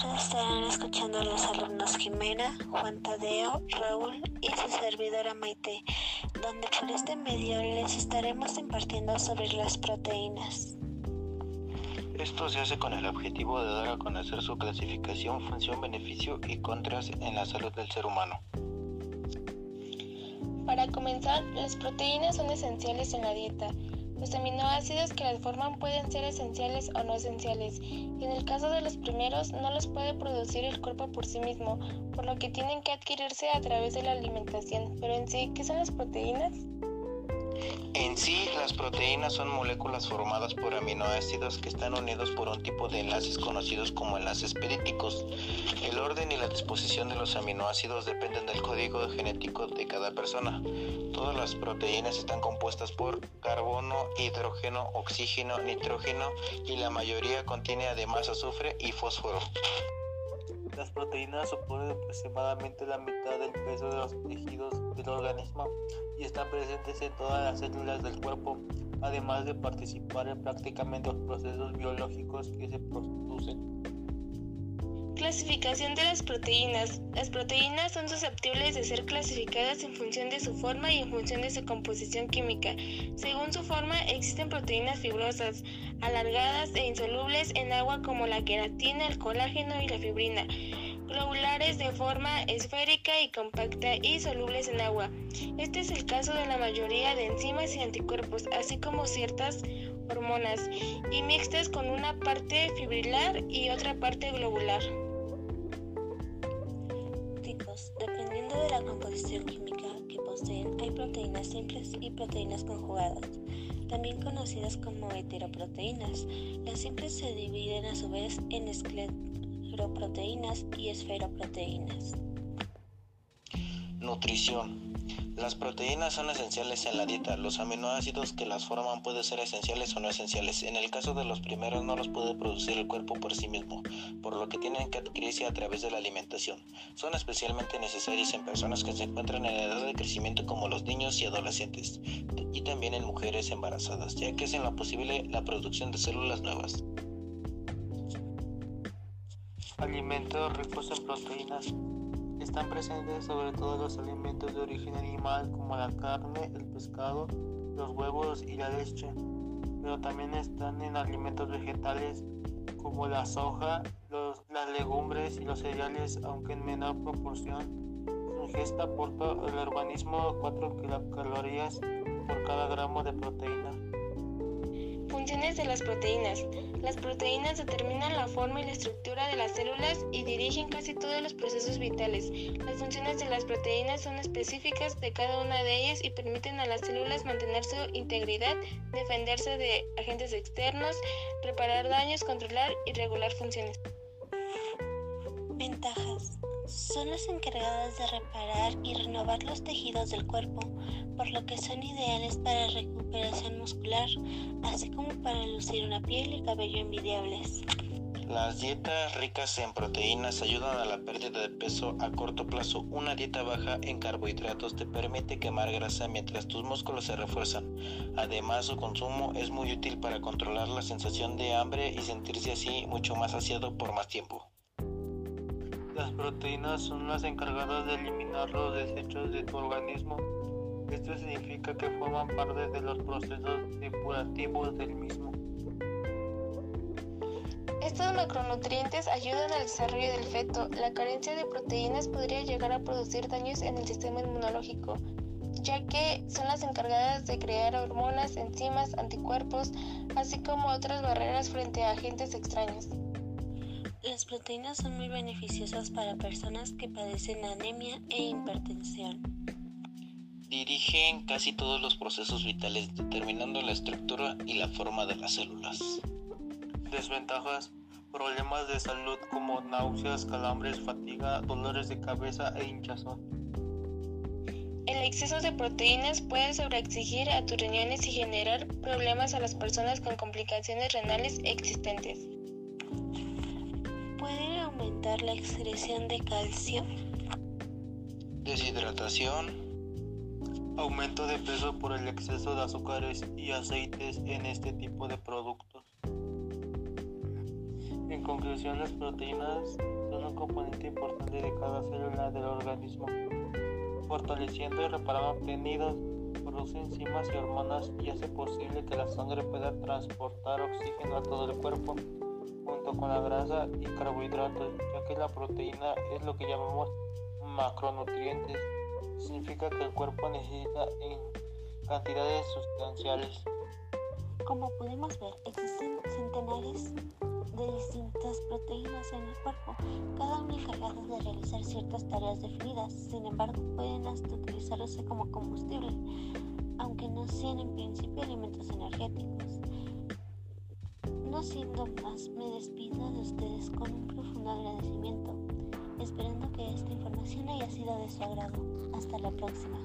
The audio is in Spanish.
Estarán escuchando a los alumnos Jimena, Juan Tadeo, Raúl y su servidora Maite, donde por este medio les estaremos impartiendo sobre las proteínas. Esto se hace con el objetivo de dar a conocer su clasificación, función, beneficio y contras en la salud del ser humano. Para comenzar, las proteínas son esenciales en la dieta los aminoácidos que las forman pueden ser esenciales o no esenciales, y en el caso de los primeros no los puede producir el cuerpo por sí mismo, por lo que tienen que adquirirse a través de la alimentación. Pero en sí, ¿qué son las proteínas? Las proteínas son moléculas formadas por aminoácidos que están unidos por un tipo de enlaces conocidos como enlaces períticos. El orden y la disposición de los aminoácidos dependen del código genético de cada persona. Todas las proteínas están compuestas por carbono, hidrógeno, oxígeno, nitrógeno y la mayoría contiene además azufre y fósforo. Las proteínas suponen aproximadamente la mitad del peso de los tejidos del organismo y están presentes en todas las células del cuerpo, además de participar en prácticamente los procesos biológicos que se producen. Clasificación de las proteínas. Las proteínas son susceptibles de ser clasificadas en función de su forma y en función de su composición química. Según su forma, existen proteínas fibrosas, alargadas e insolubles en agua como la queratina, el colágeno y la fibrina, globulares de forma esférica y compacta y solubles en agua. Este es el caso de la mayoría de enzimas y anticuerpos, así como ciertas hormonas, y mixtas con una parte fibrilar y otra parte globular. dependiendo de la composición química que poseen, hay proteínas simples y proteínas conjugadas, también conocidas como heteroproteínas. Las simples se dividen a su vez en escleroproteínas y esferoproteínas. Nutrición. Las proteínas son esenciales en la dieta. Los aminoácidos que las forman pueden ser esenciales o no esenciales. En el caso de los primeros no los puede producir el cuerpo por sí mismo, por lo que tienen que adquirirse a través de la alimentación. Son especialmente necesarios en personas que se encuentran en edad de crecimiento como los niños y adolescentes, y también en mujeres embarazadas, ya que es en lo posible la producción de células nuevas. Alimentos ricos en proteínas están presentes sobre todo los alimentos de origen animal como la carne, el pescado, los huevos y la leche, pero también están en alimentos vegetales como la soja, las legumbres y los cereales, aunque en menor proporción. Su ingesta aporta al organismo 4 kilocalorías por cada gramo de proteína. Funciones de las proteínas. Las proteínas determinan la forma y la estructura de las células y dirigen casi todos los procesos vitales. Las funciones de las proteínas son específicas de cada una de ellas y permiten a las células mantener su integridad, defenderse de agentes externos, reparar daños, controlar y regular funciones. Ventajas. Son las encargadas de reparar y renovar los tejidos del cuerpo, por lo que son ideales para recuperación muscular, así como para lucir una piel y cabello envidiables. Las dietas ricas en proteínas ayudan a la pérdida de peso a corto plazo. Una dieta baja en carbohidratos te permite quemar grasa mientras tus músculos se refuerzan. Además, su consumo es muy útil para controlar la sensación de hambre y sentirse así mucho más saciado por más tiempo. Las proteínas son las encargadas de eliminar los desechos de tu organismo. Esto significa que forman parte de los procesos depurativos del mismo. Estos macronutrientes ayudan al desarrollo del feto. La carencia de proteínas podría llegar a producir daños en el sistema inmunológico, ya que son las encargadas de crear hormonas, enzimas, anticuerpos, así como otras barreras frente a agentes extraños. Las proteínas son muy beneficiosas para personas que padecen anemia e hipertensión. Dirigen casi todos los procesos vitales determinando la estructura y la forma de las células. Desventajas. Problemas de salud como náuseas, calambres, fatiga, dolores de cabeza e hinchazón. El exceso de proteínas puede sobreexigir a tus riñones y generar problemas a las personas con complicaciones renales existentes aumentar la excreción de calcio. Deshidratación. Aumento de peso por el exceso de azúcares y aceites en este tipo de productos. En conclusión, las proteínas son un componente importante de cada célula del organismo, fortaleciendo y reparando tejidos, produce enzimas y hormonas y hace posible que la sangre pueda transportar oxígeno a todo el cuerpo, junto con la grasa y carbohidratos, ya que la proteína es lo que llamamos macronutrientes. Significa que el cuerpo necesita en cantidades sustanciales. Como podemos ver, existen centenares de distintas proteínas en el cuerpo, cada una encargada de realizar ciertas tareas definidas. Sin embargo, pueden hasta utilizarse como combustible, aunque no sean en principio alimentos energéticos. No siendo más, me despido de ustedes con un profundo agradecimiento, esperando que esta información haya sido de su agrado. Hasta la próxima.